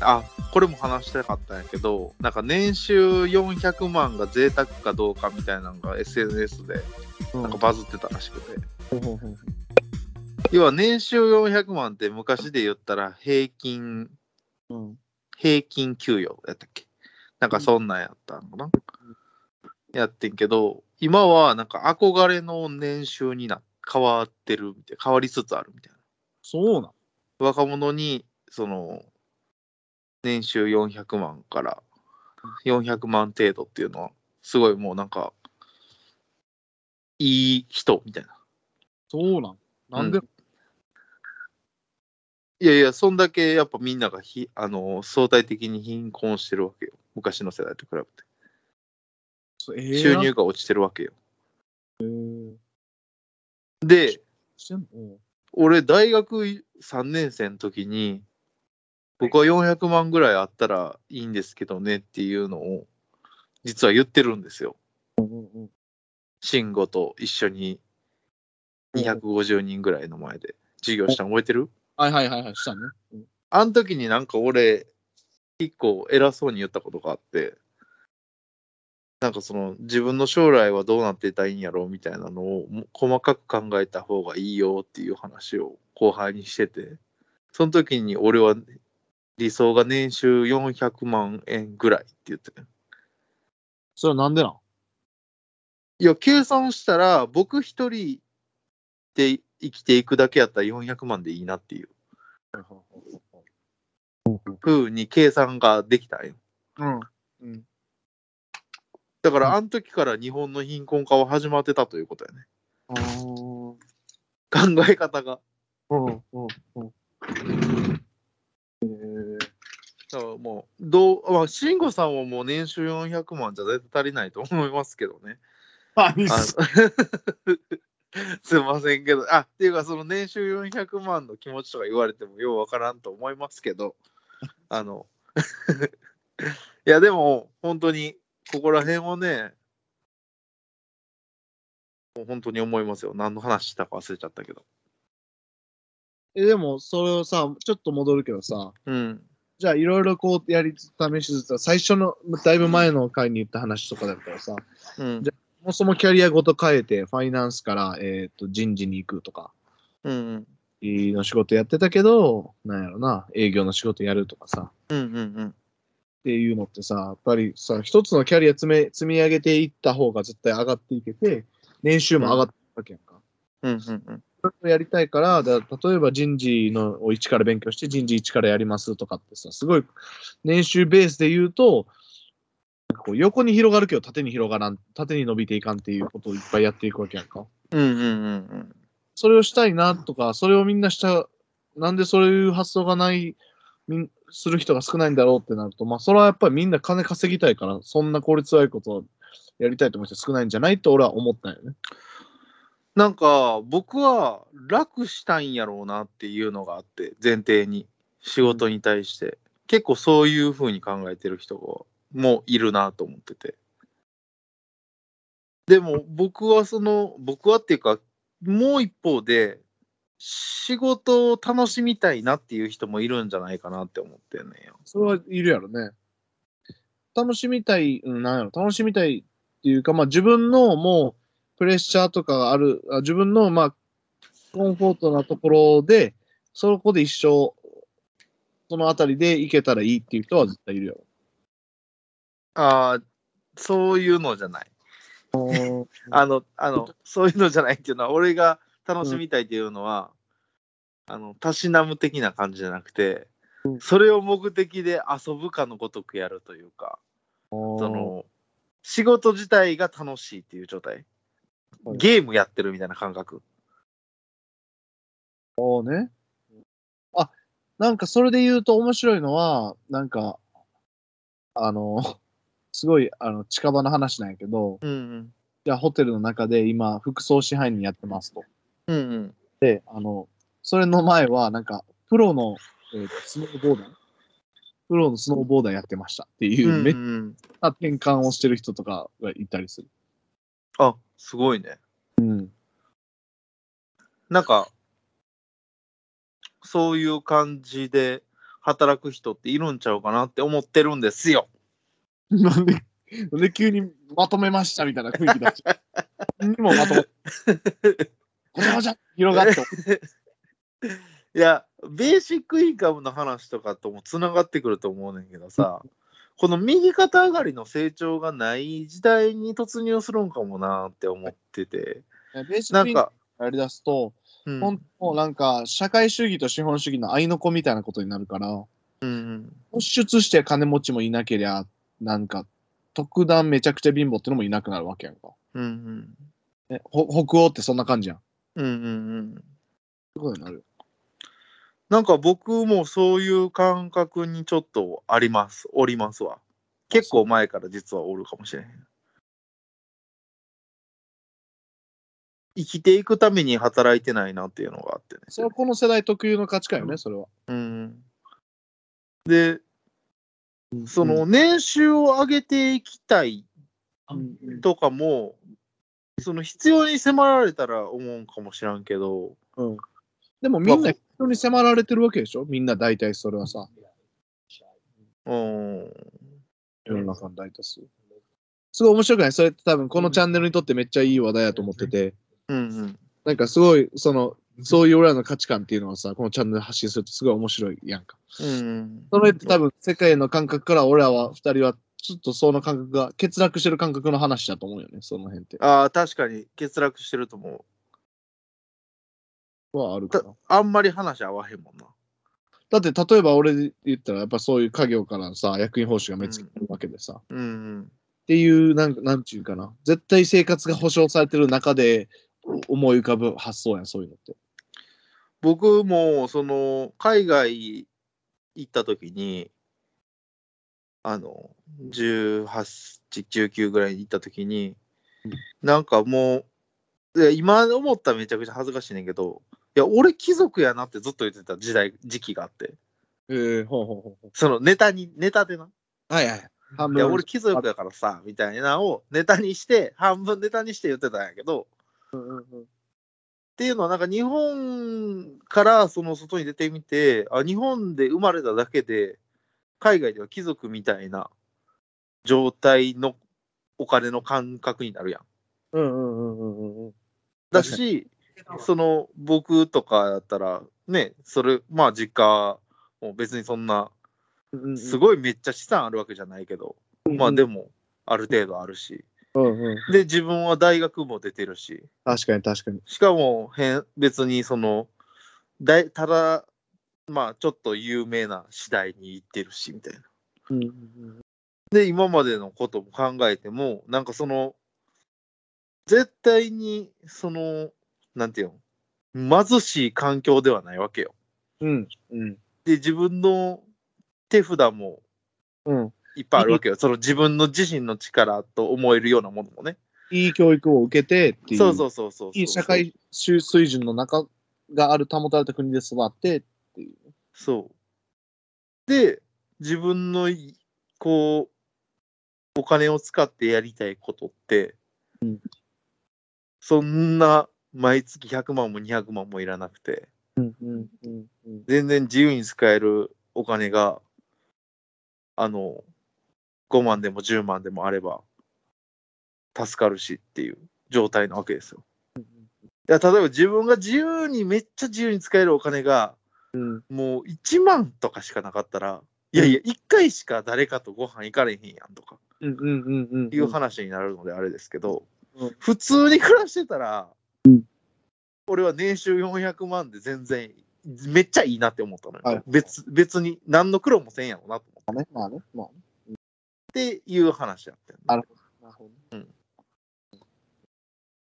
あ、これも話したかったんやけど、なんか年収400万が贅沢かどうかみたいなのが SNS でなんかバズってたらしくて。要は年収400万って昔で言ったら平均、うん平均給与やったっけ？なんかそんなんやったのかな、やってんけど、今はなんか憧れの年収にな変わってるみたいな、変わりつつあるみたいな。そうなん。若者にその年収400万から400万程度っていうのはすごいもうなんかいい人みたいな。そうなん？なんで、ういやいや、そんだけやっぱみんながひあの相対的に貧困してるわけよ。昔の世代と比べて。えー？収入が落ちてるわけよ。えーで、俺大学3年生の時に僕は400万ぐらいあったらいいんですけどねっていうのを実は言ってるんですよ。慎吾と一緒に250人ぐらいの前で授業したの覚えてる？はいはいはいはい、したね。うんあの時になんか俺一個偉そうに言ったことがあってなんかその自分の将来はどうなっていたらいいんやろうみたいなのをも細かく考えた方がいいよっていう話を後輩にしててその時に俺は理想が年収400万円ぐらいって言ってたよ。それはなんでなん？いや計算したら僕一人で生きていくだけやったら400万でいいなっていう。風に計算ができたんよ。うん。うん。だからあの時から日本の貧困化は始まってたということやね。考え方が。うん。うん。うん。えー、だからもうどうまあ慎吾さんはもう年収400万じゃ絶対足りないと思いますけどね。あ。すいませんけど。あっていうかその年収400万の気持ちとか言われてもようわからんと思いますけど。あの いやでも本当にここら辺はねもう本当に思いますよ。何の話したか忘れちゃったけど。え、でも、それをさ、ちょっと戻るけどさ、うんじゃあ、いろいろこうやり試しつつ、最初の、だいぶ前の回に言った話とかだったらさ、うん。じそもそもキャリアごと変えて、ファイナンスから、えー、と人事に行くとか、うんの仕事やってたけど、なんやろな、営業の仕事やるとかさ、うんうんうん。っていうのってさ、やっぱりさ、一つのキャリア積め積み上げていった方が絶対上がっていけて、年収も上がっていくわけやんか。うんうんうんそれをやりたいから、だ例えば人事のを一から勉強して、人事一からやりますとかってさ、すごい年収ベースで言うと、こう横に広がるけど縦に広がらん、縦に伸びていかんっていうことをいっぱいやっていくわけやんか。うんうんうんうんそれをしたいなとか、それをみんなした、なんでそういう発想がない、する人が少ないんだろうってなると、まあ、それはやっぱりみんな金稼ぎたいから、そんな効率悪いことをやりたいと思う人少ないんじゃないと俺は思ったんよね。なんか僕は楽したいんやろうなっていうのがあって前提に仕事に対して、結構そういうふうに考えてる人がもういるなと思っててでも僕はその僕はっていうかもう一方で仕事を楽しみたいなっていう人もいるんじゃないかなって思ってんねんよ。それはいるやろね。楽しみたい、うん、なんやろ、楽しみたいっていうか、まあ自分のもうプレッシャーとかがある、あ自分のまあコンフォートなところで、そこで一生、そのあたりでいけたらいいっていう人は絶対いるやろ。ああそういうのじゃない。あの、あの、そういうのじゃないっていうのは、俺が楽しみたいっていうのは、あの、たしなむ的な感じじゃなくて、それを目的で遊ぶかのごとくやるというか、そその、仕事自体が楽しいっていう状態。はいゲームやってるみたいな感覚。そうね。あ、なんかそれで言うと面白いのは、なんか、あの、すごいあの近場の話なんやけど、うんうん。じゃあホテルの中で今、副総支配人やってますと。うんうん。で、あの、それの前は、なんか、プロの、えーとスノーボーダープロのスノーボーダーやってましたっていう、うんめっうん、ちゃ転換をしてる人とかがいたりする。あ、すごいね。うん。なんか、そういう感じで働く人っているんちゃうかなって思ってるんですよ。なんで、なんで急にまとめましたみたいな雰囲気だし。何にもまとめ。ごちゃごちゃ広がって。いや、ベーシックインカムの話とかともつながってくると思うねんけどさ、この右肩上がりの成長がない時代に突入するんかもなって思ってて、ベーシックインなんか、やりだすと、うん本当なんか社会主義と資本主義の合いの子みたいなことになるから、うん、突出して金持ちもいなけりゃ、なんか特段めちゃくちゃ貧乏ってのもいなくなるわけやんか。うん、うん、北欧ってそんな感じやん。うん、うん、うん。そういうことになる。なんか僕もそういう感覚にちょっとあります、おりますわ。結構前から実はおるかもしれへん。生きていくために働いてないなっていうのがあってね。それはこの世代特有の価値観よね、それは。うん、で、その年収を上げていきたいとかも、その必要に迫られたら思うんかもしらんけど、うんでもみんな人に迫られてるわけでしょ？みんな大体それはさ。うん、世の中の大多数。すごい面白くない？それって多分このチャンネルにとってめっちゃいい話題やと思ってて、うん、うん、なんかすごい、その、そういう俺らの価値観っていうのはさ、このチャンネルで発信するとすごい面白いやんか。うん、それって多分世界の感覚から俺らは二人はちょっとその感覚が欠落してる感覚の話だと思うよね、その辺って。ああ、確かに欠落してると思う。はあるかたな。あんまり話合わへんもんな。だって例えば俺で言ったらやっぱそういう家業からさ、役員報酬が目つけてるわけでさ、うん、うん。っていう、なんか、なんちゅうかな。絶対生活が保障されてる中でお思い浮かぶ発想やん、そういうのって。僕もその海外行った時にあの18、19ぐらいに行った時になんかもういや今思ったらめちゃくちゃ恥ずかしいねんけどいや俺貴族やなってずっと言ってた時代時期があってええほうほうほうほそのネタにネタでなう。はいはい。半いや俺貴族やからさみたいなのをネタにして半分ネタにして言ってたんやけどうんうんうんっていうのはなんか日本からその外に出てみてあ日本で生まれただけで海外では貴族みたいな状態のお金の感覚になるやん。うんうんうんうんうんうん。だしその僕とかだったらねそれまあ実家も別にそんなすい。ごいめっちゃ資産あるわけじゃないけど、まあでもある程度あるしうんうん。で自分は大学も出てるし確かに確かに。しかも変別にその大ただまあちょっと有名な次第に行ってるしみたいな。うんうんうんで今までのことも考えてもなんかその絶対にそのなんていうの？貧しい環境ではないわけよ。うんうんで自分の手札もうん。いっぱいあるわけよ。その自分の自身の力と思えるようなものもね。いい教育を受けてっていう。そうそうそうそうそう。いい社会水水準の中がある保たれた国で育ってっていう。そう。で、自分のいこう、お金を使ってやりたいことって、うんそんな毎月100万も200万もいらなくて。全然自由に使えるお金が、あの、5万でも10万でもあれば、助かるしっていう状態なわけですよ。いや、例えば自分が自由に、めっちゃ自由に使えるお金が、うんもう1万とかしかなかったら、いやいや、1回しか誰かとご飯行かれへんやんとかうんうんうんうん。いう話になるのであれですけど、うん普通に暮らしてたら、うん俺は年収400万で全然めっちゃいいなって思ったのよ。はい別別に何の苦労もせんやろなと思っまあね、まあね、まあね。ていう話やってんなるほど。うん。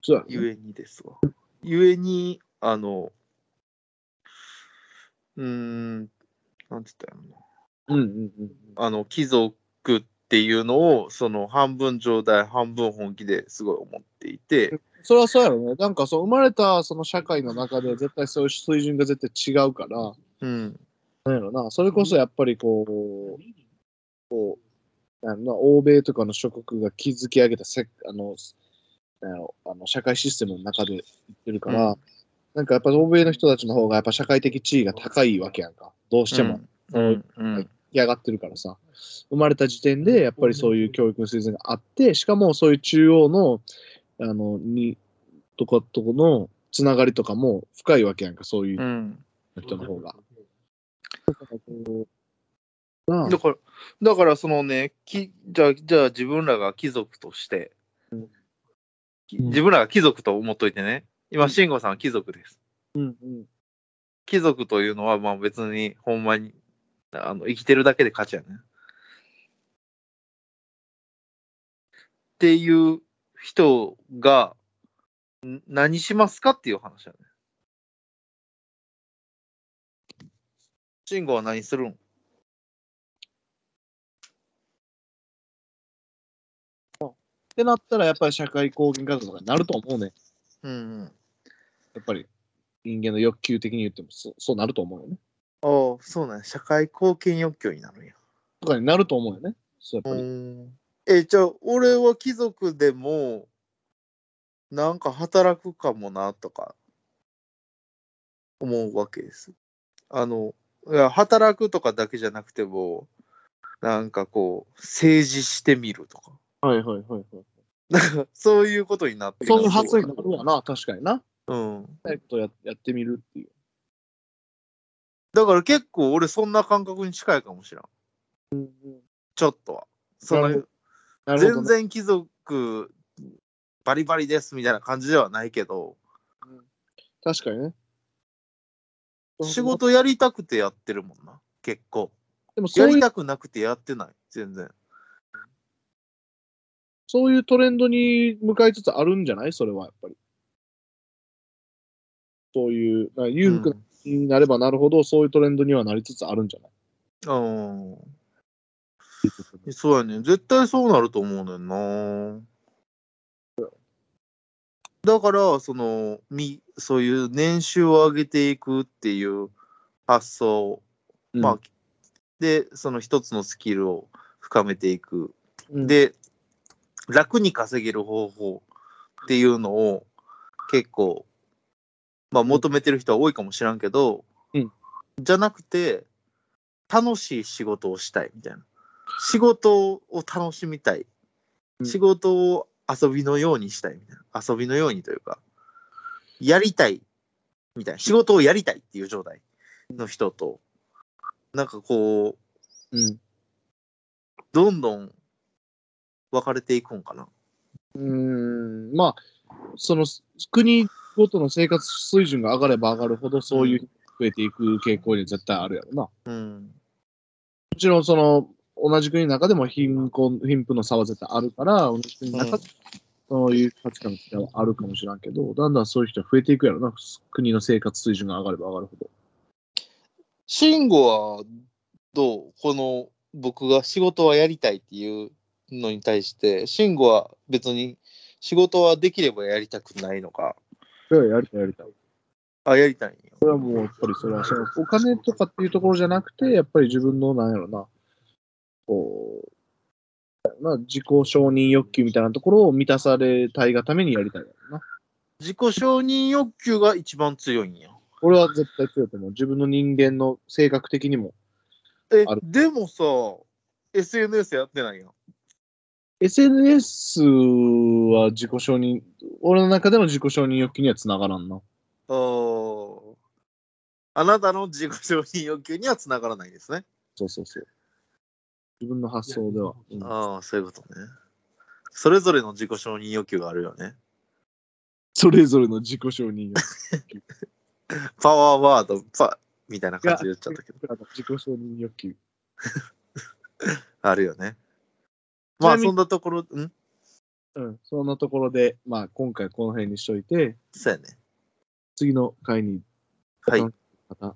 そうだね。ゆえにですわ。ゆえに、あの、うーん、なんつったやろな。うんうんうん。あの貴族っていうのをその半分冗談半分本気ですごい思っていて、それはそうやろね。なんかそう、生まれたその社会の中で絶対そういう水準が絶対違うから、うん、なんやろな、それこそやっぱりこう、こう、なん欧米とかの諸国が築き上げたせあの、あの社会システムの中で言ってるから、うんなんかやっぱ欧米の人たちの方がやっぱ社会的地位が高いわけやんか。どうしても。うん。うん。上がってるからさ、生まれた時点でやっぱりそういう教育の水準があって、しかもそういう中央の、あの、に、とかとのつながりとかも深いわけやんか、そういううん。人の方が。だからこうなあだから、だからそのね、きじゃあ、じゃあ自分らが貴族として、うんき自分らが貴族と思っといてね、今、慎吾さんは貴族です。うんうん。貴族というのは、まあ別に、ほんまに、あの生きてるだけで価値やね。っていう人が、ん何しますかっていう話やね。慎吾は何するんってなったらやっぱり社会貢献活動とかになると思うね。うん。やっぱり人間の欲求的に言ってもそうそうなると思うよね。ああ、そうなんや社会貢献欲求になるんや。とかになると思うよね。そうやっぱり。ん。え、じゃあ、俺は貴族でも、なんか働くかもな、とか、思うわけです。あの、いや、働くとかだけじゃなくても、なんかこう、政治してみるとか。はいはいはいはい。なんか、そういうことになってそういう発想になるわな、確かにな。うん。やりたいことややってみるっていう。だから結構俺そんな感覚に近いかもしれん。ちょっとは。そのなるなるほど全ね、然貴族バリバリですみたいな感じではないけど、確かにね。仕事やりたくてやってるもんな、結構。でもやりたくなくてやってない、全然。そういうトレンドに向かいつつあるんじゃない？それはやっぱり。そういう、裕福になればなるほど、そういうトレンドにはなりつつあるんじゃない？うん。うんそうやね。絶対そうなると思うねんな。だから、その、み、そういう年収を上げていくっていう発想、まあ、で、その一つのスキルを深めていく。うん、で、楽に稼げる方法っていうのを結構、まあ求めてる人は多いかもしらんけど、うんじゃなくて、楽しい仕事をしたいみたいな。仕事を楽しみたい。うん仕事を遊びのようにしたいみたいな。遊びのようにというか、やりたいみたいな。仕事をやりたいっていう状態の人と、なんかこう、うん。どんどん分かれていくんかな。うーん、まあ、その国ごとの生活水準が上がれば上がるほど、そういう増えていく傾向に絶対あるやろな。もうん。ちろん、その、同じ国の中でも貧困、貧富の差は絶対あるから、同じ国の中でそういう価値観の違いはあるかもしれんけど、だんだんそういう人は増えていくやろな。国の生活水準が上がれば上がるほど。慎吾はどうこの僕が仕事はやりたいっていうのに対して、慎吾は別に仕事はできればやりたくないのか？それはやりたい、やりたい。あ、やりたいんよ。それはもう、やっぱりそれは、そのお金とかっていうところじゃなくて、やっぱり自分の、なんやろな、こう、まあ、自己承認欲求みたいなところを満たされたいがためにやりたいやろな。自己承認欲求が一番強いんや。俺は絶対強いと思う。自分の人間の性格的にも。えでもさ、SNS やってないやん。SNS は自己承認、俺の中での自己承認欲求にはつながらんな。あーあなたの自己承認欲求にはつながらないですね。そうそうそう。自分の発想では。うんああ、そういうことね。それぞれの自己承認欲求があるよね。それぞれの自己承認欲 パワーワード、パみたいな感じで言っちゃったけど。求。自己承認欲求。あるよね。まあ、そんなところ、ん？うん。そんなところで、まあ、今回この辺にしといて、そうやね。次の回にはい。また